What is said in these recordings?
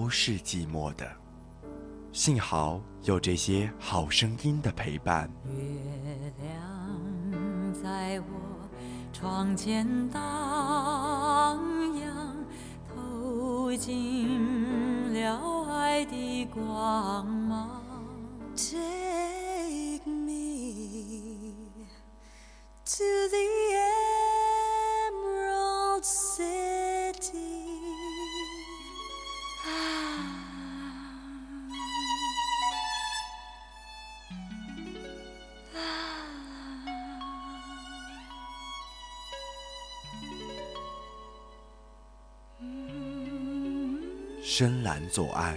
都是寂寞的，幸好有这些好声音的陪伴。月亮在我窗前荡漾，透进了爱的光芒。Take me to the Emerald City. 深蓝左岸，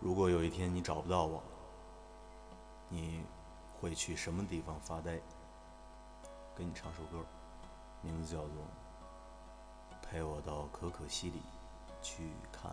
如果有一天你找不到我，你会去什么地方发呆？给你唱首歌，名字叫做《陪我到可可西里去看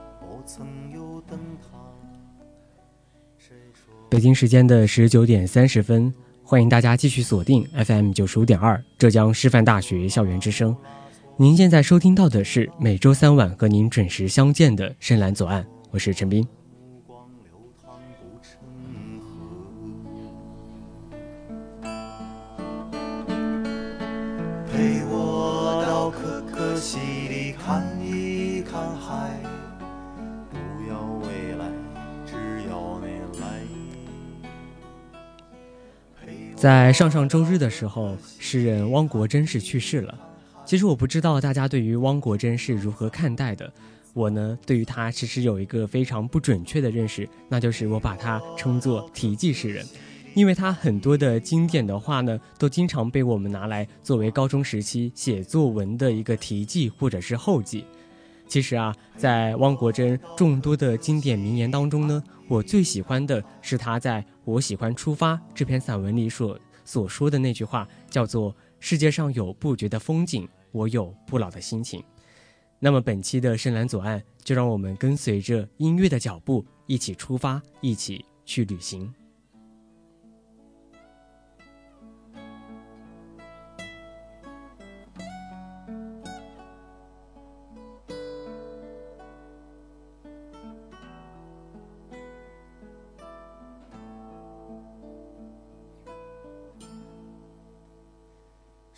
曾有灯塔北京时间的十九点三十分，欢迎大家继续锁定 FM 九十五点二浙江师范大学校园之声。您现在收听到的是每周三晚和您准时相见的深蓝左岸，我是陈斌。在上上周日的时候，诗人汪国真是去世了。其实我不知道大家对于汪国真是如何看待的。我呢，对于他其实有一个非常不准确的认识，那就是我把他称作题记诗人，因为他很多的经典的话呢，都经常被我们拿来作为高中时期写作文的一个题记或者是后记。其实啊，在汪国真众多的经典名言当中呢，我最喜欢的是他在《我喜欢出发》这篇散文里所所说的那句话，叫做“世界上有不绝的风景，我有不老的心情”。那么本期的深蓝左岸，就让我们跟随着音乐的脚步，一起出发，一起去旅行。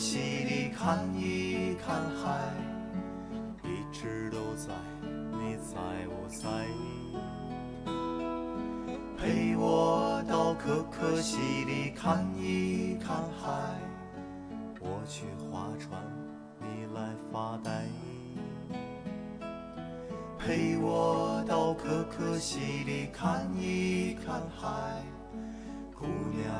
可可西里看一看海，一直都在，你在我在？陪我到可可西里看一看海，我去划船，你来发呆。陪我到可可西里看一看海，姑娘，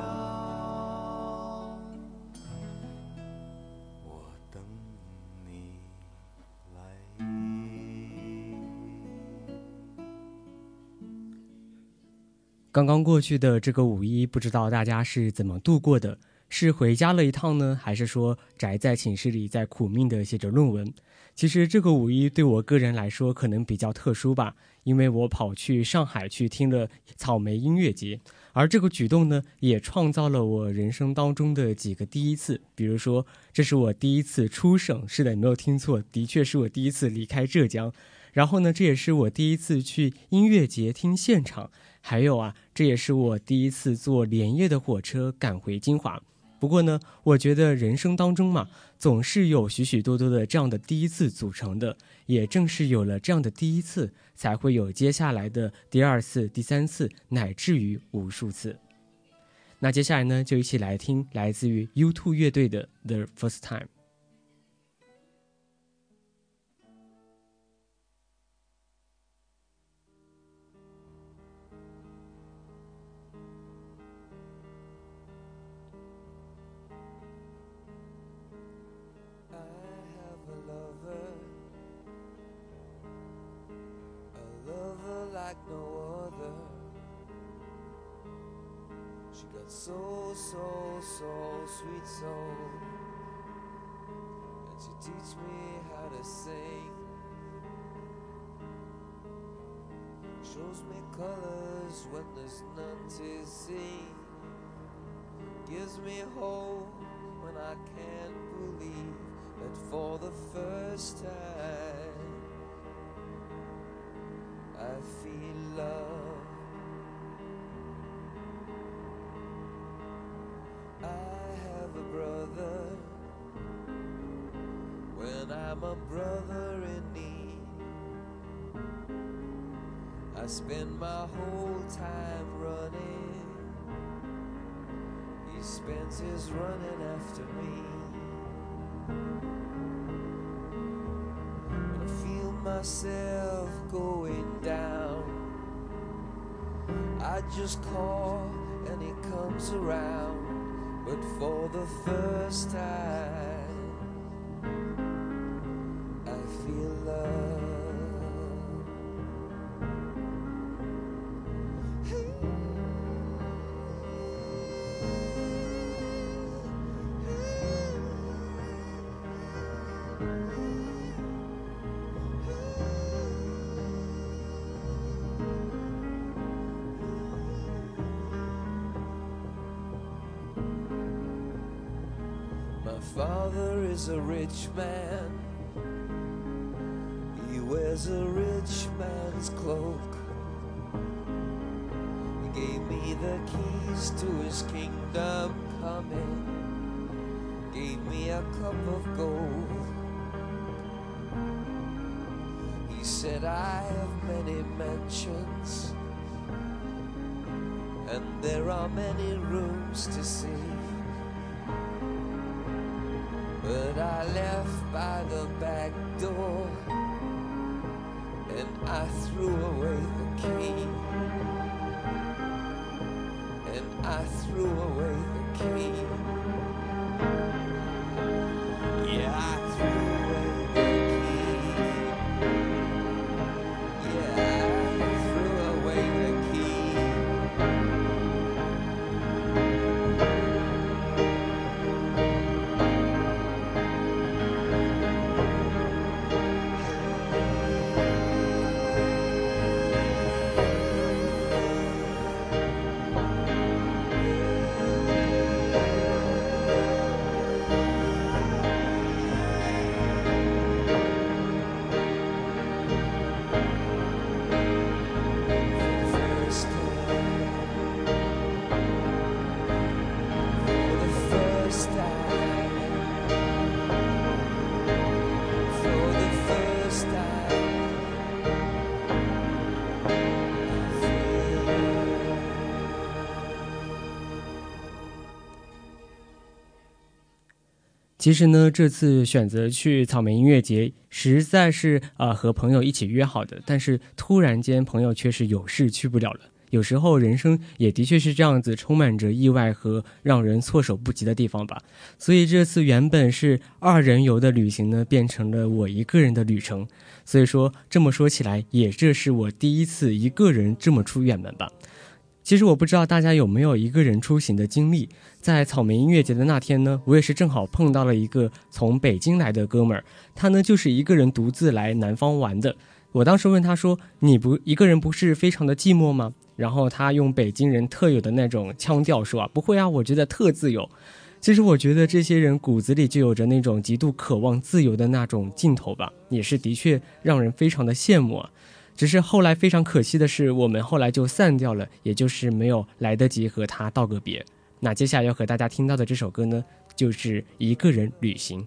刚刚过去的这个五一，不知道大家是怎么度过的？是回家了一趟呢，还是说宅在寝室里在苦命的写着论文？其实这个五一对我个人来说可能比较特殊吧，因为我跑去上海去听了草莓音乐节，而这个举动呢，也创造了我人生当中的几个第一次。比如说，这是我第一次出省，是的，你没有听错，的确是我第一次离开浙江。然后呢，这也是我第一次去音乐节听现场。还有啊，这也是我第一次坐连夜的火车赶回金华。不过呢，我觉得人生当中嘛，总是有许许多多的这样的第一次组成的。也正是有了这样的第一次，才会有接下来的第二次、第三次，乃至于无数次。那接下来呢，就一起来听来自于 U2 乐队的《The First Time》。So, so, so sweet soul. And she teach me how to sing. Shows me colors when there's none to see. Gives me hope when I can't believe that for the first time I feel love. I have a brother when I'm a brother in need. I spend my whole time running. He spends his running after me. Myself going down, I just call and he comes around but for the first time, a rich man. He wears a rich man's cloak. He gave me the keys to his kingdom coming. Gave me a cup of gold. He said, I have many mansions. And there are many rooms to see. By the back door and I threw away the key. And I threw away the key. 其实呢，这次选择去草莓音乐节，实在是啊、和朋友一起约好的，但是突然间朋友却是有事去不了了。有时候人生也的确是这样子，充满着意外和让人措手不及的地方吧。所以这次原本是二人游的旅行呢，变成了我一个人的旅程。所以说这么说起来，也这是我第一次一个人这么出远门吧。其实我不知道大家有没有一个人出行的经历，在草莓音乐节的那天呢，我也是正好碰到了一个从北京来的哥们儿，他呢就是一个人独自来南方玩的。我当时问他说：“你不一个人不是非常的寂寞吗？”然后他用北京人特有的那种腔调说：“啊，不会啊，我觉得特自由。”其实我觉得这些人骨子里就有着那种极度渴望自由的那种劲头吧，也是的确让人非常的羡慕啊。只是后来非常可惜的是，我们后来就散掉了，也就是没有来得及和他道个别。那接下来要和大家听到的这首歌呢，就是一个人旅行。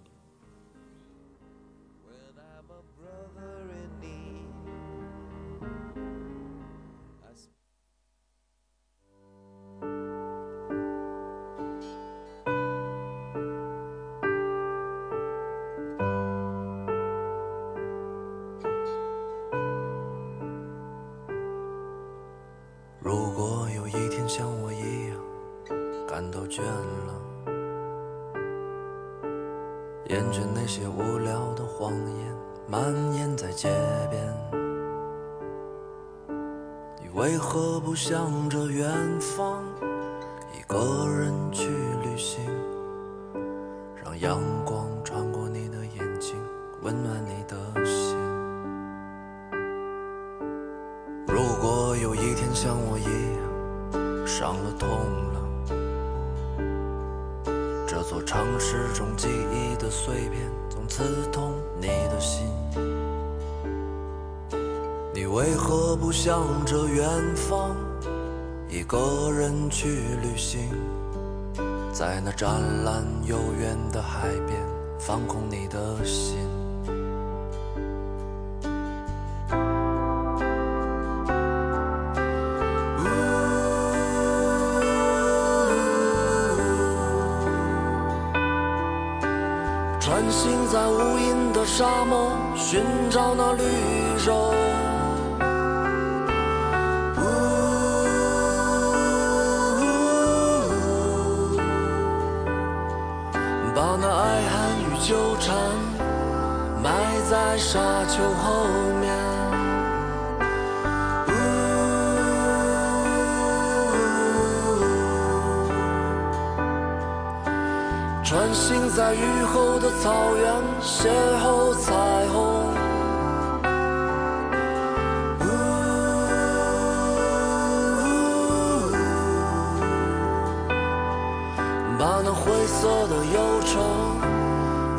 纠缠埋在沙丘后面。穿行在雨后的草原，邂逅彩虹。呜把那灰色的忧愁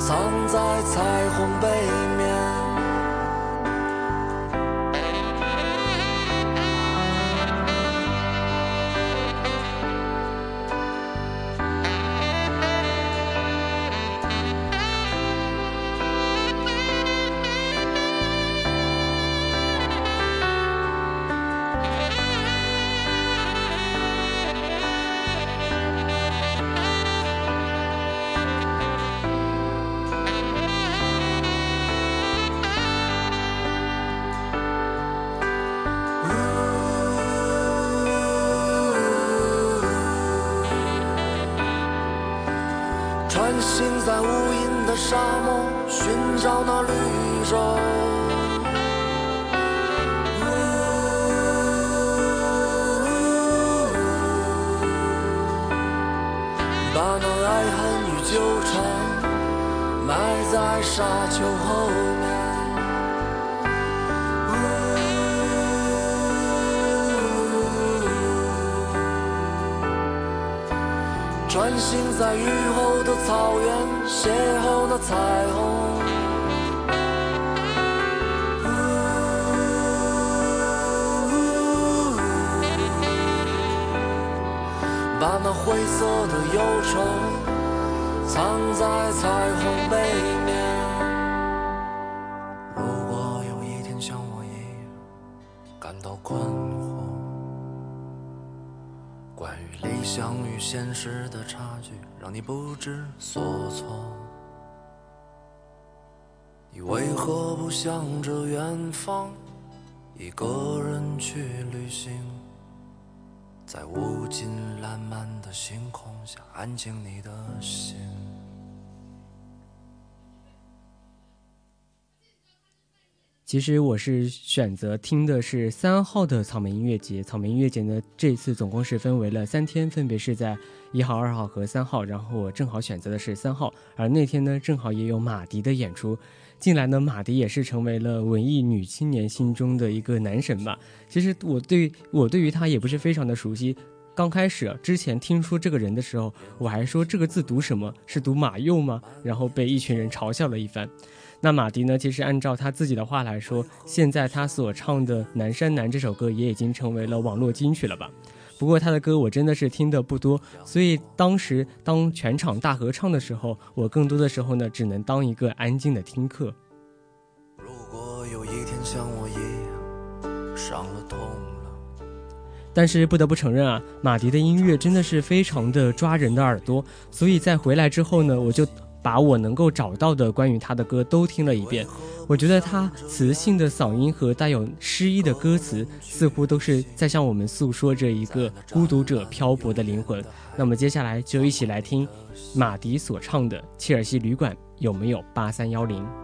藏在彩虹背面。色的忧愁藏在彩虹背面。如果有一天像我一样感到困惑。关于理想与现实的差距，让你不知所措。你为何不向着远方，一个人去旅行？在无尽烂漫的星空下，安静你的心。其实我是选择听的是三号的草莓音乐节。草莓音乐节呢，这次总共是分为了三天，分别是在一号、二号和三号。然后我正好选择的是三号，而那天呢，正好也有马迪的演出。近来呢，马迪也是成为了文艺女青年心中的一个男神吧。其实我对我对于他也不是非常的熟悉。刚开始之前听说这个人的时候，我还说这个字读什么？是读马佑吗？然后被一群人嘲笑了一番。那马迪呢？其实按照他自己的话来说，现在他所唱的《南山南》这首歌也已经成为了网络金曲了吧？不过他的歌我真的是听的不多，所以当时当全场大合唱的时候，我更多的时候呢，只能当一个安静的听课。如果有一天像我一样伤了痛了，但是不得不承认啊，马迪的音乐真的是非常的抓人的耳朵，所以在回来之后呢，我就。把我能够找到的关于他的歌都听了一遍，我觉得他磁性的嗓音和带有诗意的歌词，似乎都是在向我们诉说着一个孤独者漂泊的灵魂。那么接下来就一起来听马迪所唱的《切尔西旅馆》，有没有八三幺零？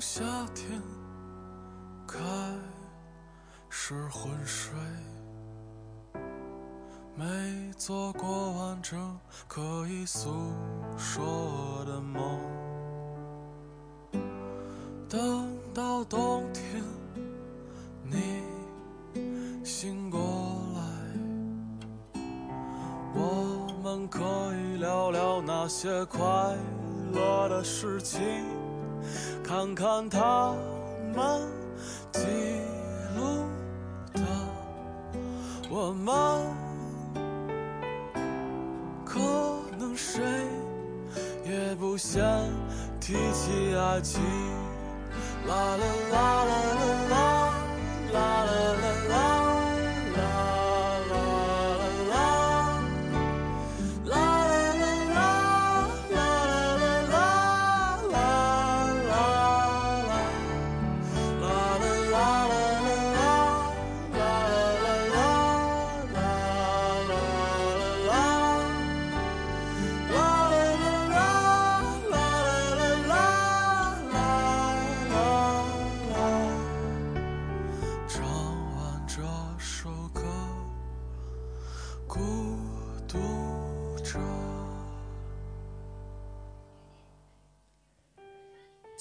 夏天开始昏睡，没做过完整可以诉说的梦。等到冬天，你醒过来，我们可以聊聊那些快乐的事情，看看他们记录的。我们可能谁也不想提起爱情，啦啦啦。啦啦啦啦啦啦啦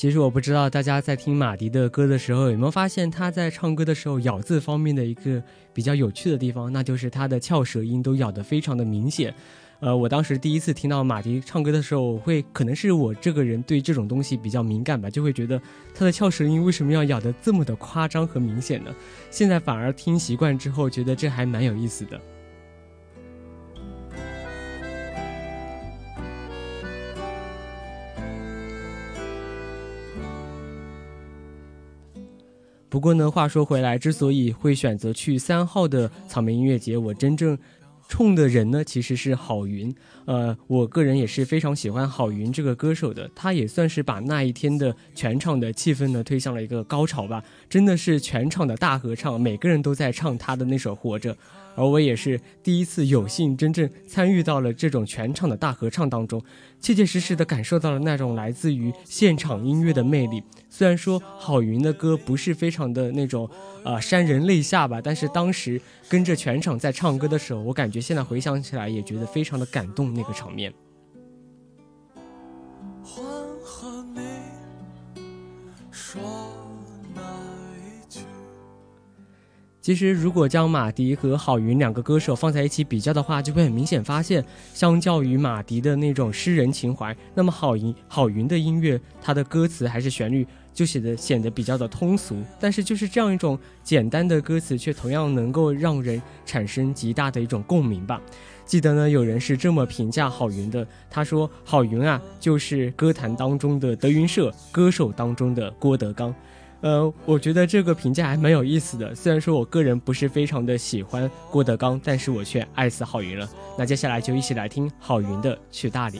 其实我不知道大家在听马迪的歌的时候有没有发现他在唱歌的时候咬字方面的一个比较有趣的地方，那就是他的翘舌音都咬得非常的明显。呃，我当时第一次听到马迪唱歌的时候，我会可能是我这个人对这种东西比较敏感吧，就会觉得他的翘舌音为什么要咬得这么的夸张和明显呢？现在反而听习惯之后，觉得这还蛮有意思的。不过呢，话说回来，之所以会选择去三号的草莓音乐节，我真正。冲的人呢，其实是郝云。呃，我个人也是非常喜欢郝云这个歌手的，他也算是把那一天的全场的气氛呢推向了一个高潮吧。真的是全场的大合唱，每个人都在唱他的那首《活着》。而我也是第一次有幸真正参与到了这种全场的大合唱当中，切切实实的感受到了那种来自于现场音乐的魅力。虽然说郝云的歌不是非常的那种，呃，潸人泪下吧，但是当时跟着全场在唱歌的时候，我感觉现在回想起来也觉得非常的感动那个场面。其实，如果将马迪和郝云两个歌手放在一起比较的话，就会很明显发现，相较于马迪的那种诗人情怀，那么郝云郝云的音乐，它的歌词还是旋律就写的显得比较的通俗。但是，就是这样一种简单的歌词，却同样能够让人产生极大的一种共鸣吧。记得呢，有人是这么评价郝云的，他说：“郝云啊，就是歌坛当中的德云社，歌手当中的郭德纲。”呃，我觉得这个评价还蛮有意思的。虽然说我个人不是非常的喜欢郭德纲，但是我却爱死郝云了。那接下来就一起来听郝云的《去大理》。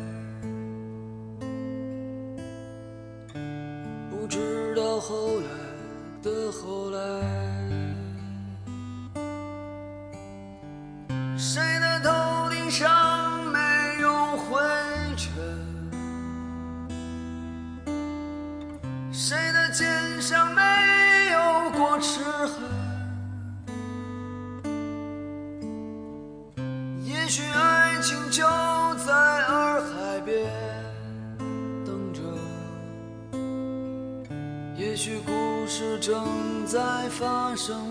生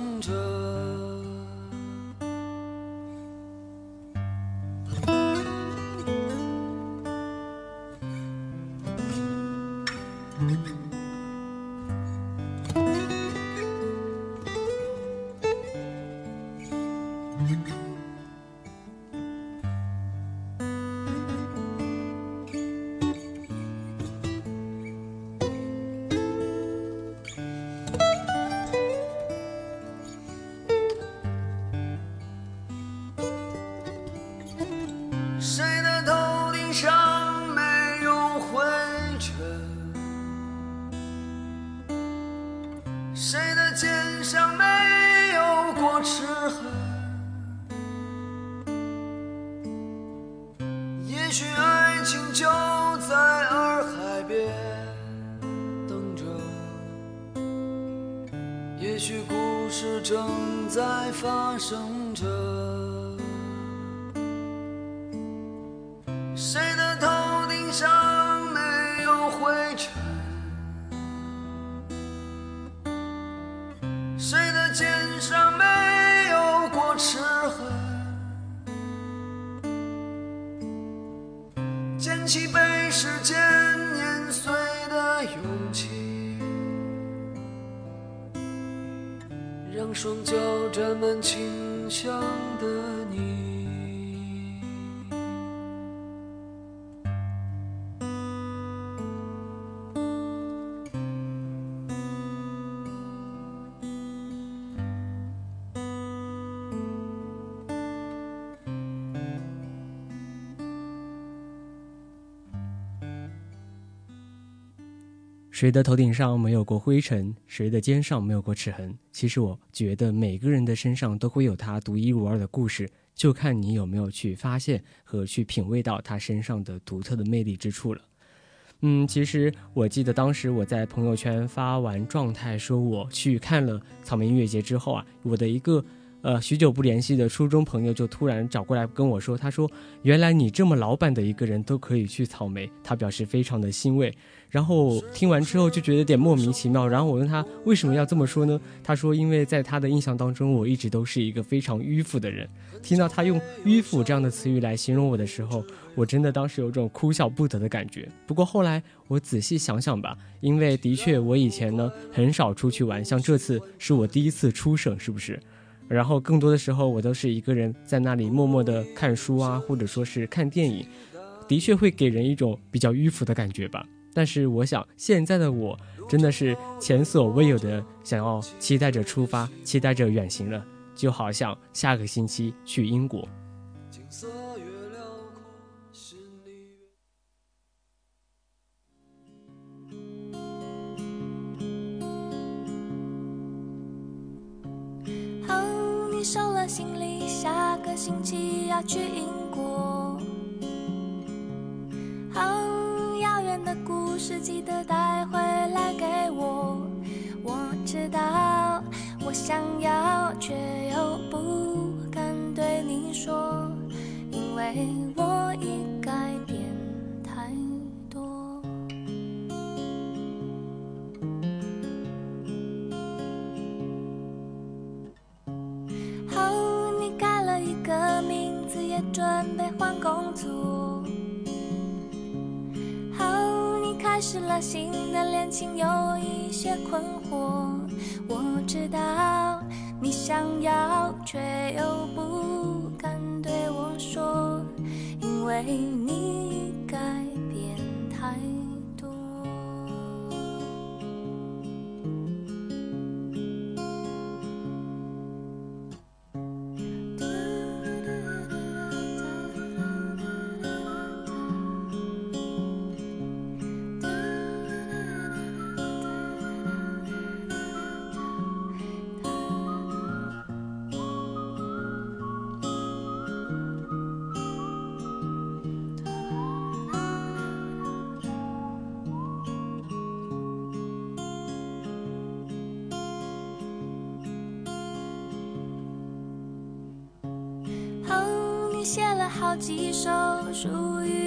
发生着。谁的头顶上没有灰尘？谁的肩上没有过齿痕？捡起被时间双脚沾满清香的谁的头顶上没有过灰尘？谁的肩上没有过齿痕？其实我觉得每个人的身上都会有他独一无二的故事，就看你有没有去发现和去品味到他身上的独特的魅力之处了。嗯，其实我记得当时我在朋友圈发完状态说我去看了草莓音乐节之后啊，我的一个。呃，许久不联系的初中朋友就突然找过来跟我说：“他说，原来你这么老板的一个人都可以去草莓。”他表示非常的欣慰。然后听完之后就觉得有点莫名其妙。然后我问他为什么要这么说呢？他说：“因为在他的印象当中，我一直都是一个非常迂腐的人。听到他用迂腐这样的词语来形容我的时候，我真的当时有种哭笑不得的感觉。不过后来我仔细想想吧，因为的确我以前呢很少出去玩，像这次是我第一次出省，是不是？”然后更多的时候，我都是一个人在那里默默的看书啊，或者说是看电影，的确会给人一种比较迂腐的感觉吧。但是我想，现在的我真的是前所未有的想要期待着出发，期待着远行了，就好像下个星期去英国。收了行李，下个星期要去英国。嗯，遥远的故事记得带回来给我。我知道，我想要，却又不敢对你说，因为我已个名字，也准备换工作。好，你开始了新的恋情，有一些困惑。我知道你想要，却又不敢对我说，因为你几首属于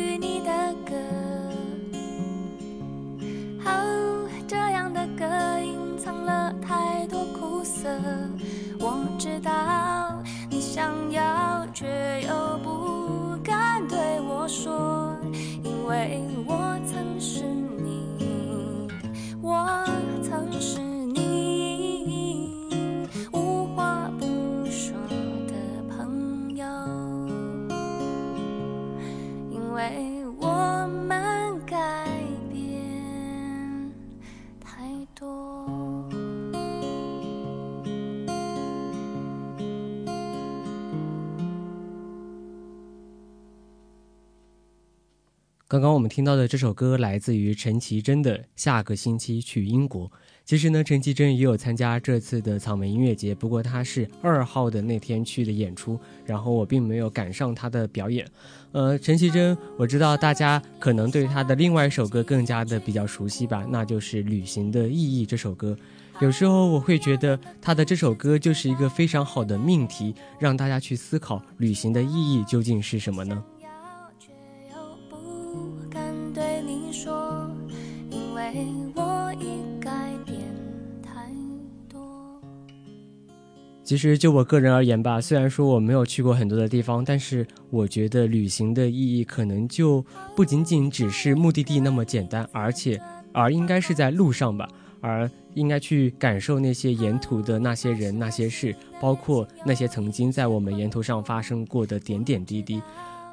刚刚我们听到的这首歌来自于陈绮贞的《下个星期去英国》。其实呢，陈绮贞也有参加这次的草莓音乐节，不过她是二号的那天去的演出，然后我并没有赶上她的表演。呃，陈绮贞，我知道大家可能对她的另外一首歌更加的比较熟悉吧，那就是《旅行的意义》这首歌。有时候我会觉得她的这首歌就是一个非常好的命题，让大家去思考旅行的意义究竟是什么呢？其实就我个人而言吧，虽然说我没有去过很多的地方，但是我觉得旅行的意义可能就不仅仅只是目的地那么简单，而且而应该是在路上吧，而应该去感受那些沿途的那些人、那些事，包括那些曾经在我们沿途上发生过的点点滴滴。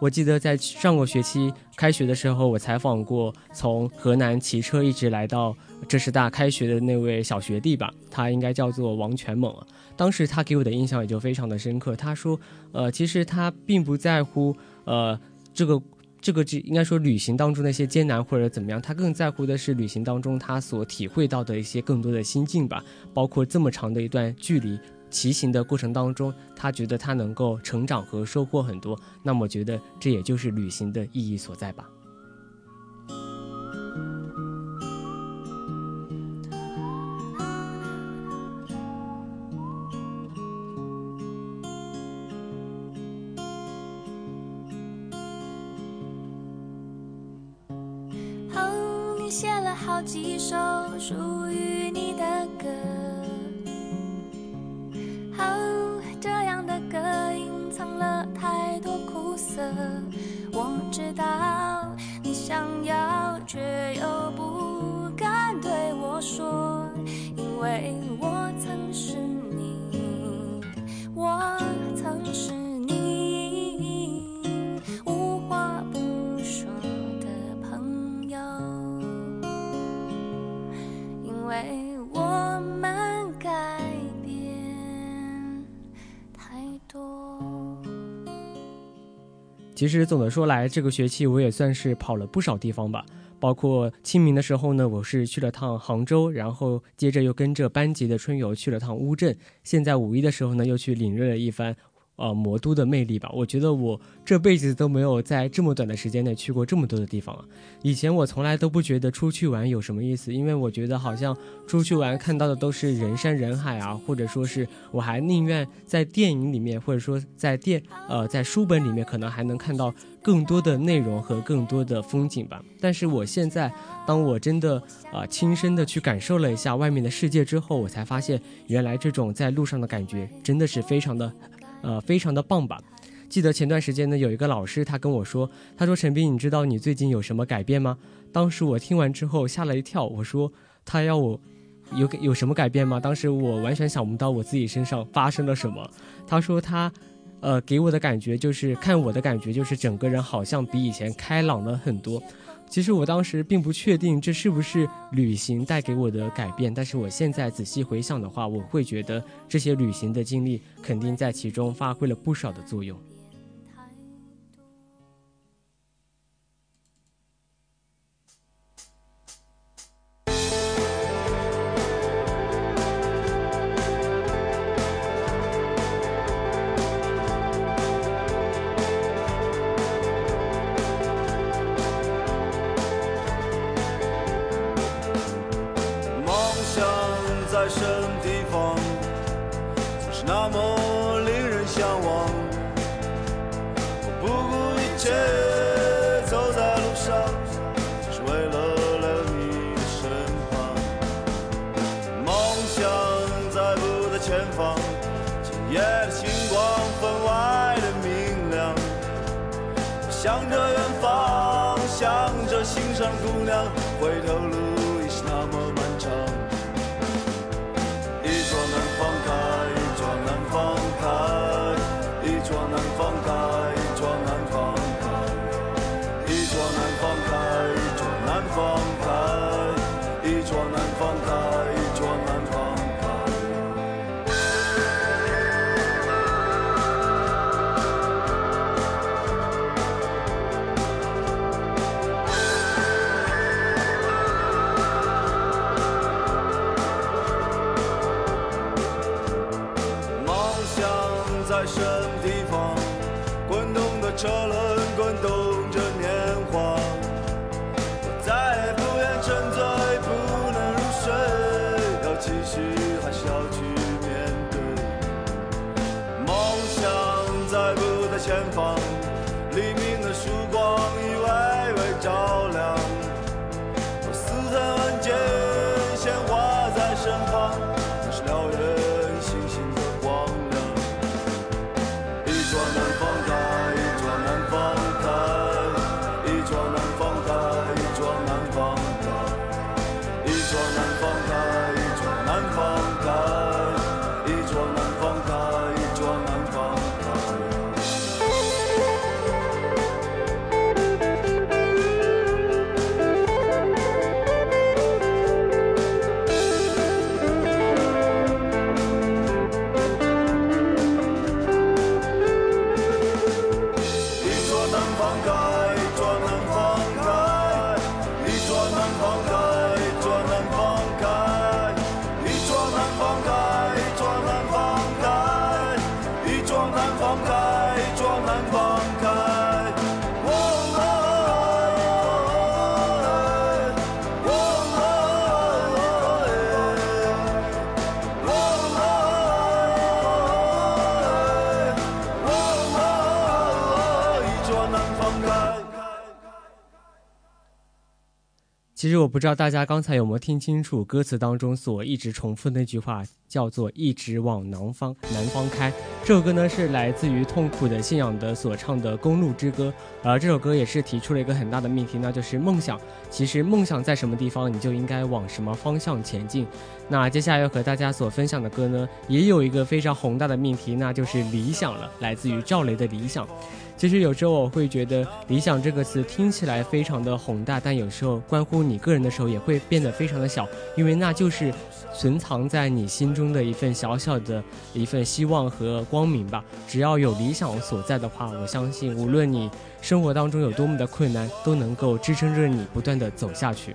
我记得在上个学期开学的时候，我采访过从河南骑车一直来到浙师大开学的那位小学弟吧，他应该叫做王全猛。当时他给我的印象也就非常的深刻。他说，呃，其实他并不在乎，呃，这个这个这应该说旅行当中那些艰难或者怎么样，他更在乎的是旅行当中他所体会到的一些更多的心境吧，包括这么长的一段距离。骑行的过程当中，他觉得他能够成长和收获很多，那么觉得这也就是旅行的意义所在吧。哦，你写了好几首属于你的歌。哦，这样的歌隐藏了太多苦涩。我知道你想要，却又不敢对我说，因为我曾其实总的说来，这个学期我也算是跑了不少地方吧。包括清明的时候呢，我是去了趟杭州，然后接着又跟着班级的春游去了趟乌镇。现在五一的时候呢，又去领略了一番。呃，魔都的魅力吧，我觉得我这辈子都没有在这么短的时间内去过这么多的地方啊。以前我从来都不觉得出去玩有什么意思，因为我觉得好像出去玩看到的都是人山人海啊，或者说是我还宁愿在电影里面，或者说在电呃在书本里面，可能还能看到更多的内容和更多的风景吧。但是我现在，当我真的啊亲身的去感受了一下外面的世界之后，我才发现原来这种在路上的感觉真的是非常的。呃，非常的棒吧？记得前段时间呢，有一个老师他跟我说，他说陈斌，你知道你最近有什么改变吗？当时我听完之后吓了一跳，我说他要我有有什么改变吗？当时我完全想不到我自己身上发生了什么。他说他，呃，给我的感觉就是看我的感觉就是整个人好像比以前开朗了很多。其实我当时并不确定这是不是旅行带给我的改变，但是我现在仔细回想的话，我会觉得这些旅行的经历肯定在其中发挥了不少的作用。身旁，其实我不知道大家刚才有没有听清楚歌词当中所一直重复的那句话，叫做“一直往南方南方开”。这首歌呢是来自于痛苦的信仰的所唱的《公路之歌》，而这首歌也是提出了一个很大的命题，那就是梦想。其实梦想在什么地方，你就应该往什么方向前进。那接下来要和大家所分享的歌呢，也有一个非常宏大的命题，那就是理想了，来自于赵雷的《理想》。其实有时候我会觉得“理想”这个词听起来非常的宏大，但有时候关乎你个人的时候也会变得非常的小，因为那就是存藏在你心中的一份小小的一份希望和光明吧。只要有理想所在的话，我相信无论你生活当中有多么的困难，都能够支撑着你不断的走下去。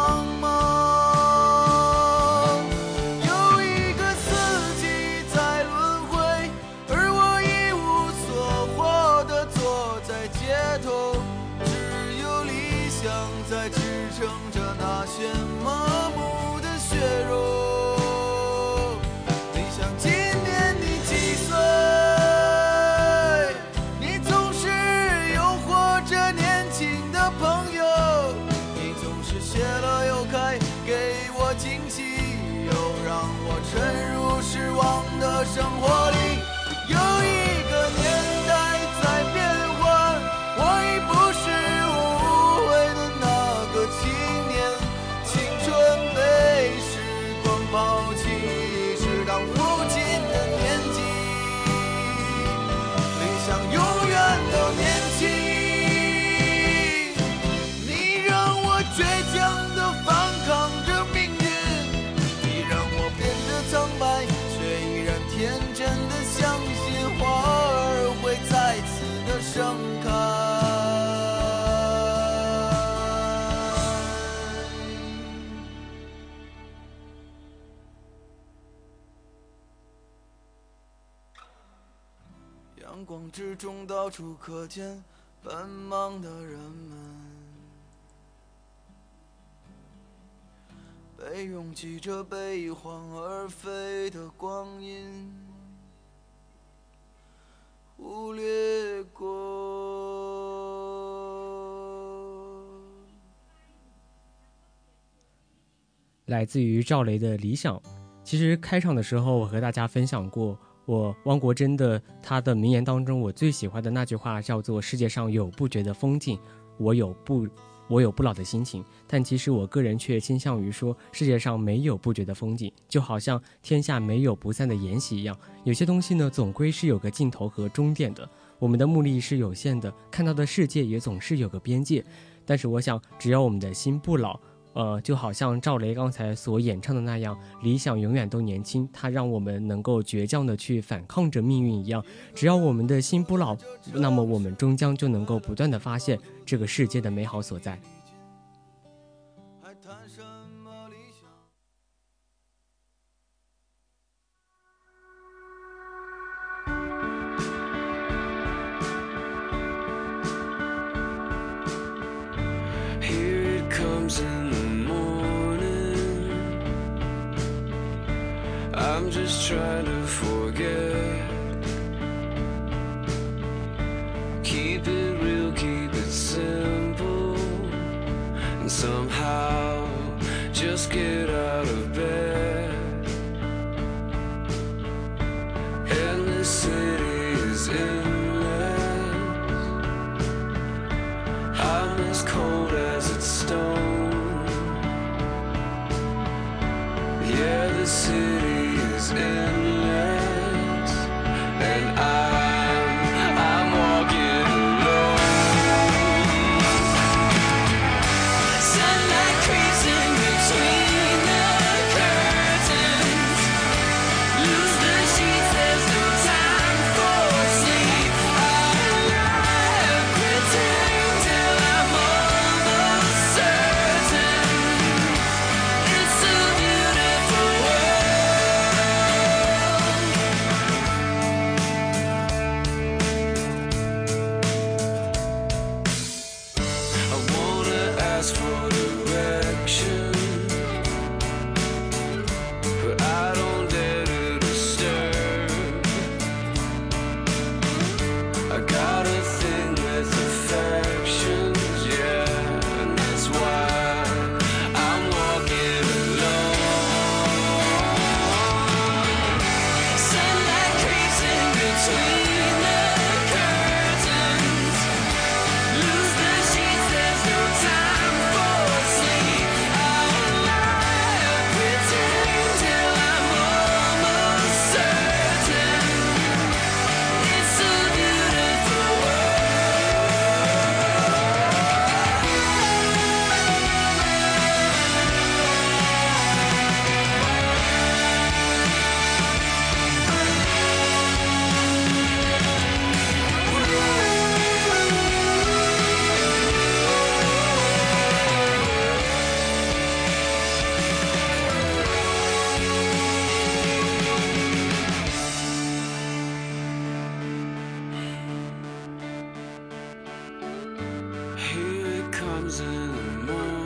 之中，到处可见奔忙的人们。被拥挤着悲欢而飞的光阴忽略过。来自于赵雷的理想。其实开场的时候，我和大家分享过，我汪国真的他的名言当中，我最喜欢的那句话叫做“世界上有不绝的风景，我有不我有不老的心情”。但其实我个人却倾向于说，世界上没有不绝的风景，就好像天下没有不散的筵席一样。有些东西呢，总归是有个尽头和终点的。我们的目力是有限的，看到的世界也总是有个边界。但是我想，只要我们的心不老。呃，就好像赵雷刚才所演唱的那样，理想永远都年轻，它让我们能够倔强的去反抗着命运一样。只要我们的心不老，那么我们终将就能够不断的发现这个世界的美好所在。choix de faux. In the morning.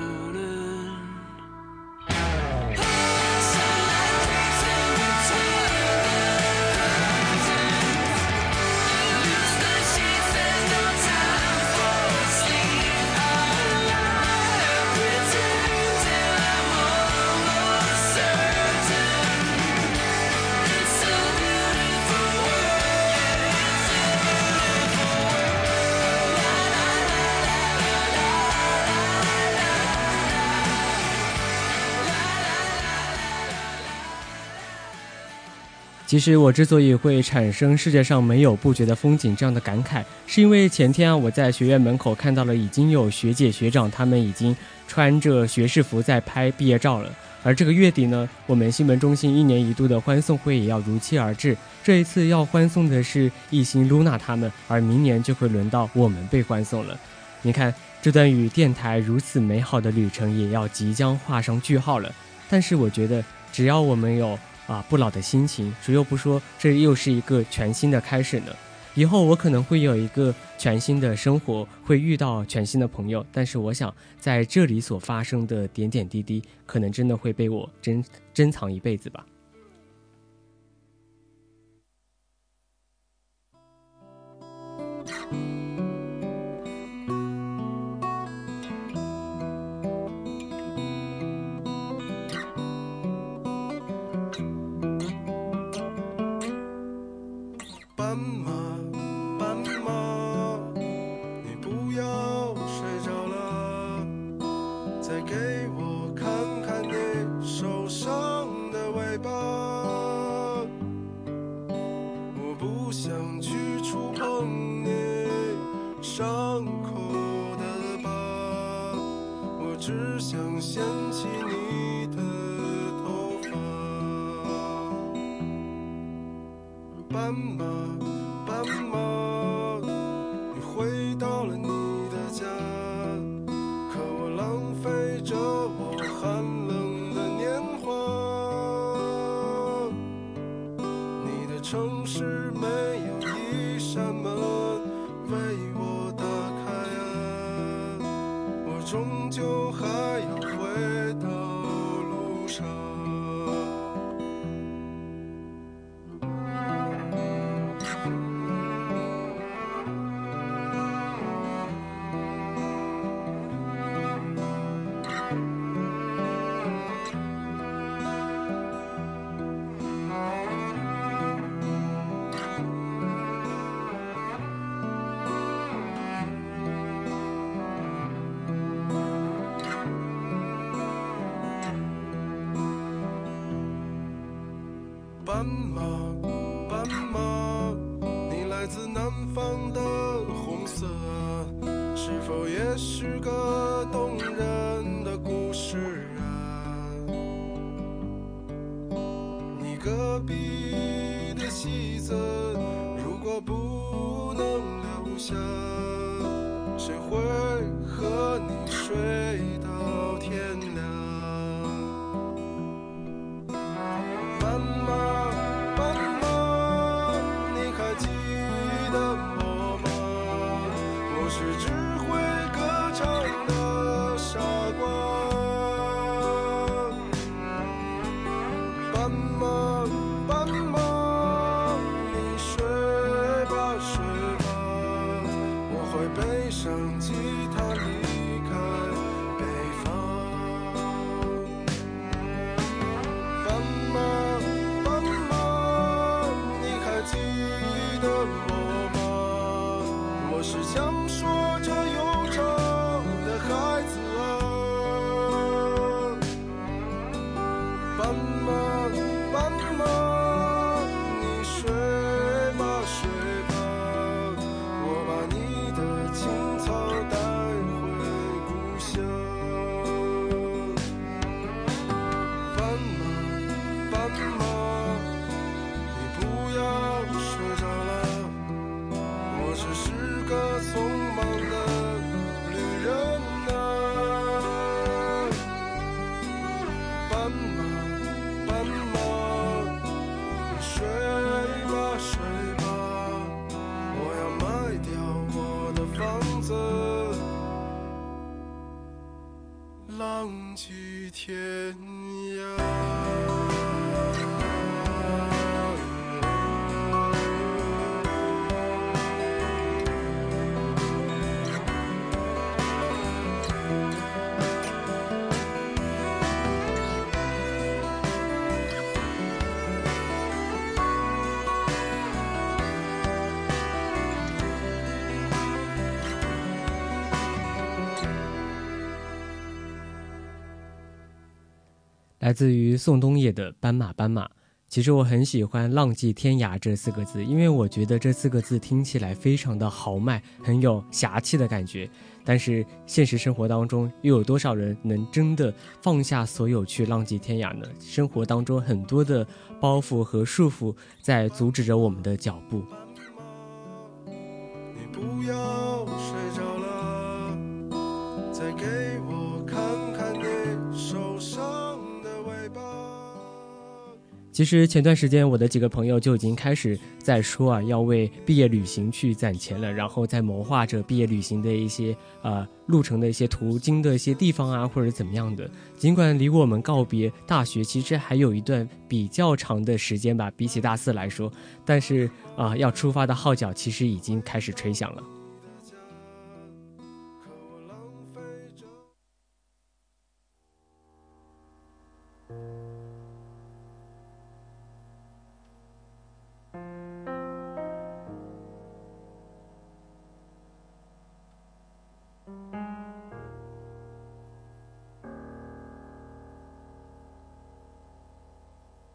其实我之所以会产生世界上没有不绝的风景这样的感慨，是因为前天啊我在学院门口看到了已经有学姐学长他们已经穿着学士服在拍毕业照了。而这个月底呢，我们新闻中心一年一度的欢送会也要如期而至。这一次要欢送的是艺兴、露娜他们，而明年就会轮到我们被欢送了。你看，这段与电台如此美好的旅程也要即将画上句号了。但是我觉得，只要我们有啊不老的心情，谁又不说这又是一个全新的开始呢？以后我可能会有一个全新的生活，会遇到全新的朋友，但是我想在这里所发生的点点滴滴，可能真的会被我珍珍藏一辈子吧。你来自于宋冬野的《斑马斑马》。其实我很喜欢“浪迹天涯”这四个字，因为我觉得这四个字听起来非常的豪迈，很有侠气的感觉。但是现实生活当中，又有多少人能真的放下所有去浪迹天涯呢？生活当中很多的包袱和束缚在阻止着我们的脚步。你不要睡其实前段时间，我的几个朋友就已经开始在说啊，要为毕业旅行去攒钱了，然后在谋划着毕业旅行的一些呃路程的一些途经的一些地方啊，或者怎么样的。尽管离我们告别大学其实还有一段比较长的时间吧，比起大四来说，但是啊，要出发的号角其实已经开始吹响了。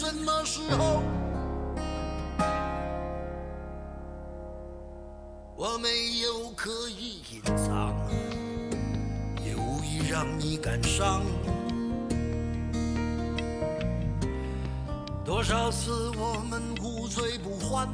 什么时候？我没有刻意隐藏，也无意让你感伤。多少次我们无醉不欢。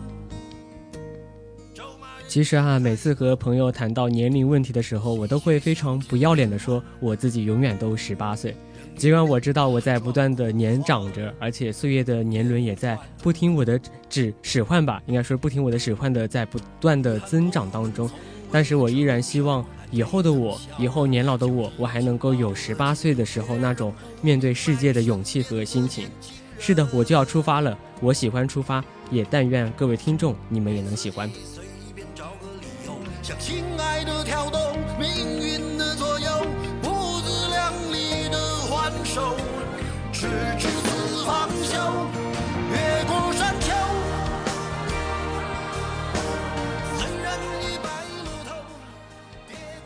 其实啊，每次和朋友谈到年龄问题的时候，我都会非常不要脸的说，我自己永远都十八岁。尽管我知道我在不断的年长着，而且岁月的年轮也在不听我的指使唤吧，应该说不听我的使唤的在不断的增长当中，但是我依然希望以后的我，以后年老的我，我还能够有十八岁的时候那种面对世界的勇气和心情。是的，我就要出发了，我喜欢出发，也但愿各位听众你们也能喜欢。向亲爱的挑逗，命运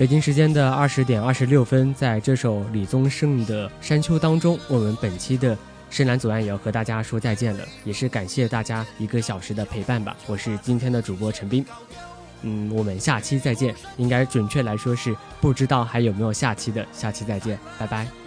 北京时间的二十点二十六分在这首李宗盛的山丘当中我们本期的深蓝左岸也要和大家说再见了也是感谢大家一个小时的陪伴吧。我是今天的主播陈斌嗯我们下期再见。应该准确来说是不知道还有没有下期的下期再见拜拜。